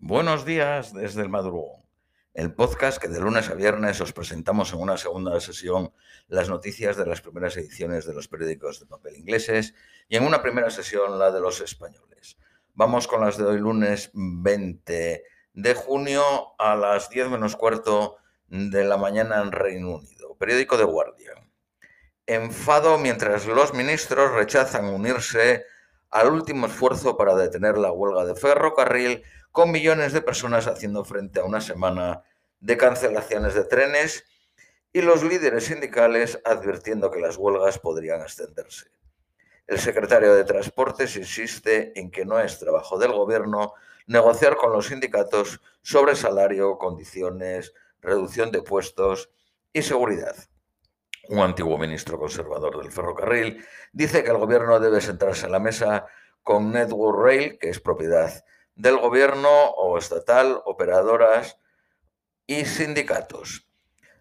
Buenos días desde el madrugón, el podcast que de lunes a viernes os presentamos en una segunda sesión las noticias de las primeras ediciones de los periódicos de papel ingleses y en una primera sesión la de los españoles. Vamos con las de hoy lunes 20 de junio a las 10 menos cuarto de la mañana en Reino Unido. Periódico de Guardian. Enfado mientras los ministros rechazan unirse al último esfuerzo para detener la huelga de ferrocarril con millones de personas haciendo frente a una semana de cancelaciones de trenes y los líderes sindicales advirtiendo que las huelgas podrían extenderse. El secretario de Transportes insiste en que no es trabajo del gobierno negociar con los sindicatos sobre salario, condiciones, reducción de puestos y seguridad. Un antiguo ministro conservador del ferrocarril dice que el gobierno debe sentarse a la mesa con Network Rail, que es propiedad del gobierno o estatal, operadoras y sindicatos.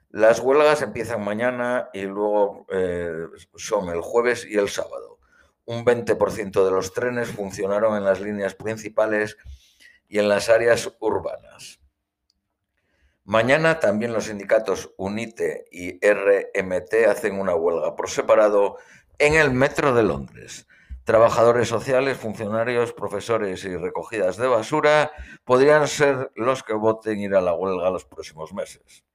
Las huelgas empiezan mañana y luego eh, son el jueves y el sábado. Un 20% de los trenes funcionaron en las líneas principales y en las áreas urbanas. Mañana también los sindicatos UNITE y RMT hacen una huelga por separado en el metro de Londres. Trabajadores sociales, funcionarios, profesores y recogidas de basura podrían ser los que voten ir a la huelga los próximos meses.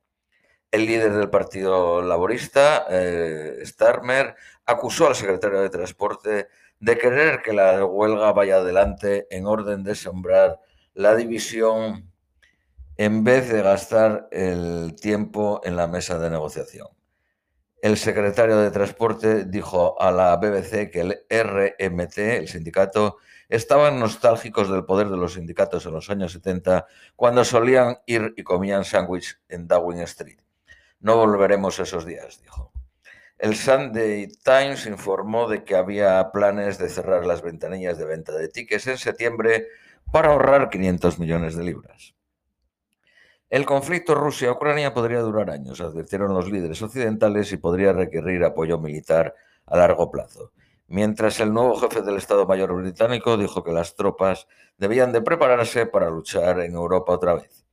El líder del Partido Laborista, eh, Starmer, acusó al secretario de Transporte de querer que la huelga vaya adelante en orden de sembrar la división en vez de gastar el tiempo en la mesa de negociación. El secretario de Transporte dijo a la BBC que el RMT, el sindicato, estaban nostálgicos del poder de los sindicatos en los años 70, cuando solían ir y comían sándwich en Downing Street. No volveremos esos días, dijo. El Sunday Times informó de que había planes de cerrar las ventanillas de venta de tickets en septiembre para ahorrar 500 millones de libras. El conflicto Rusia-Ucrania podría durar años, advirtieron los líderes occidentales, y podría requerir apoyo militar a largo plazo. Mientras el nuevo jefe del Estado Mayor británico dijo que las tropas debían de prepararse para luchar en Europa otra vez.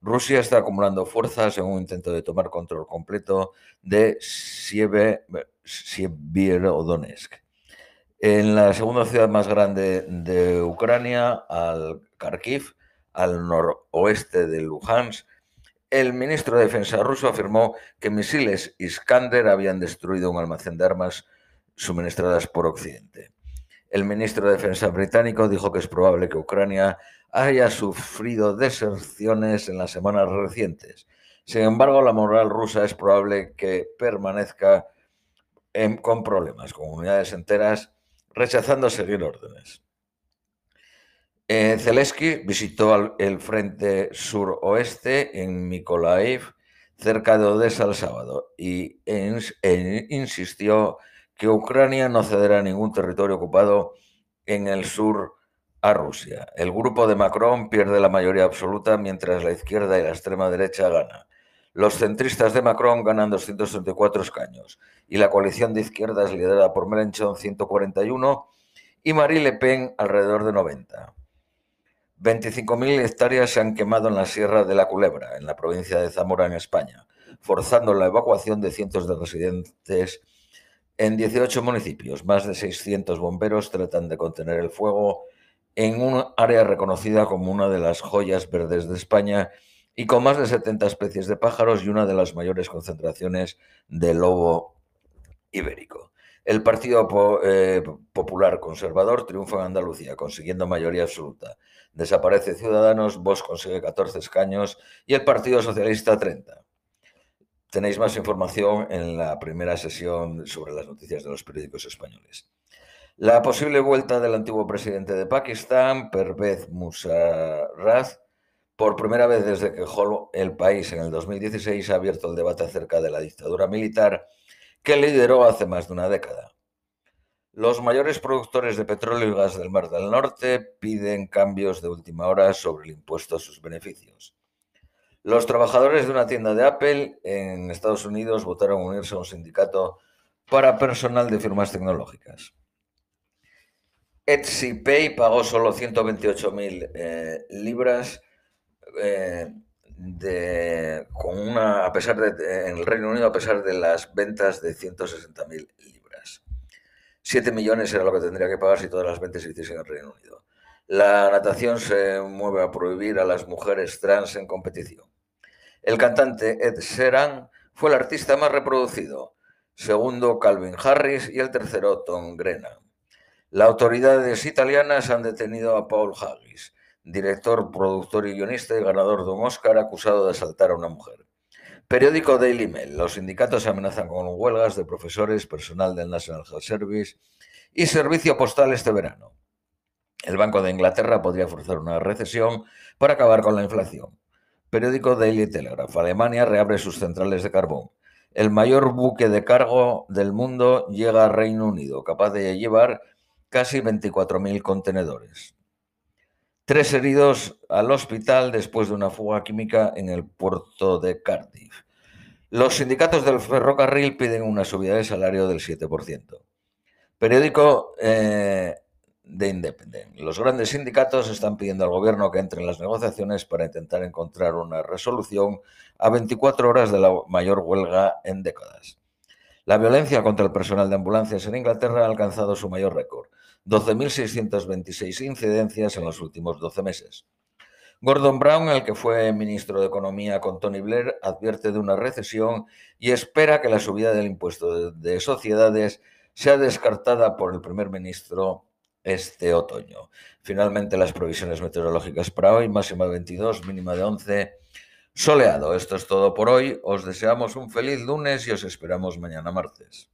Rusia está acumulando fuerzas en un intento de tomar control completo de Sievierodonetsk. En la segunda ciudad más grande de Ucrania, al Kharkiv, al noroeste de Luhansk, el ministro de Defensa ruso afirmó que misiles Iskander habían destruido un almacén de armas suministradas por Occidente. El ministro de Defensa británico dijo que es probable que Ucrania haya sufrido deserciones en las semanas recientes. Sin embargo, la moral rusa es probable que permanezca con problemas, con unidades enteras rechazando seguir órdenes. Eh, Zelensky visitó el frente suroeste en Mykolaiv, cerca de Odessa, el sábado, y insistió que Ucrania no cederá ningún territorio ocupado en el sur a Rusia. El grupo de Macron pierde la mayoría absoluta mientras la izquierda y la extrema derecha gana. Los centristas de Macron ganan 234 escaños y la coalición de izquierdas liderada por Mélenchon 141 y Marie Le Pen alrededor de 90. 25.000 hectáreas se han quemado en la Sierra de la Culebra, en la provincia de Zamora, en España, forzando la evacuación de cientos de residentes en 18 municipios. Más de 600 bomberos tratan de contener el fuego en un área reconocida como una de las joyas verdes de España y con más de 70 especies de pájaros y una de las mayores concentraciones de lobo ibérico. El Partido eh, Popular Conservador triunfa en Andalucía, consiguiendo mayoría absoluta. Desaparece Ciudadanos, Vox consigue 14 escaños y el Partido Socialista 30. Tenéis más información en la primera sesión sobre las noticias de los periódicos españoles. La posible vuelta del antiguo presidente de Pakistán, Pervez Musarraf, por primera vez desde que el país en el 2016, ha abierto el debate acerca de la dictadura militar que lideró hace más de una década. Los mayores productores de petróleo y gas del Mar del Norte piden cambios de última hora sobre el impuesto a sus beneficios. Los trabajadores de una tienda de Apple en Estados Unidos votaron unirse a un sindicato para personal de firmas tecnológicas. Etsy Pay pagó solo 128.000 eh, libras eh, de, con una, a pesar de, en el Reino Unido a pesar de las ventas de 160.000 libras. 7 millones era lo que tendría que pagar si todas las ventas se hiciesen en el Reino Unido. La natación se mueve a prohibir a las mujeres trans en competición. El cantante Ed Sheeran fue el artista más reproducido, segundo Calvin Harris y el tercero Tom Grennan. Las autoridades italianas han detenido a Paul Haggis, director, productor y guionista y ganador de un Oscar acusado de asaltar a una mujer. Periódico Daily Mail. Los sindicatos amenazan con huelgas de profesores, personal del National Health Service y servicio postal este verano. El Banco de Inglaterra podría forzar una recesión para acabar con la inflación. Periódico Daily Telegraph. Alemania reabre sus centrales de carbón. El mayor buque de cargo del mundo llega a Reino Unido, capaz de llevar casi 24.000 contenedores. Tres heridos al hospital después de una fuga química en el puerto de Cardiff. Los sindicatos del ferrocarril piden una subida de salario del 7%. Periódico eh, de Independent. Los grandes sindicatos están pidiendo al gobierno que entre en las negociaciones para intentar encontrar una resolución a 24 horas de la mayor huelga en décadas. La violencia contra el personal de ambulancias en Inglaterra ha alcanzado su mayor récord 12.626 incidencias en los últimos 12 meses. Gordon Brown, el que fue ministro de Economía con Tony Blair, advierte de una recesión y espera que la subida del impuesto de, sociedades sea descartada por el primer ministro este otoño. Finalmente, las provisiones meteorológicas para hoy, máxima de 22, mínima de 11, soleado. Esto es todo por hoy. Os deseamos un feliz lunes y os esperamos mañana martes.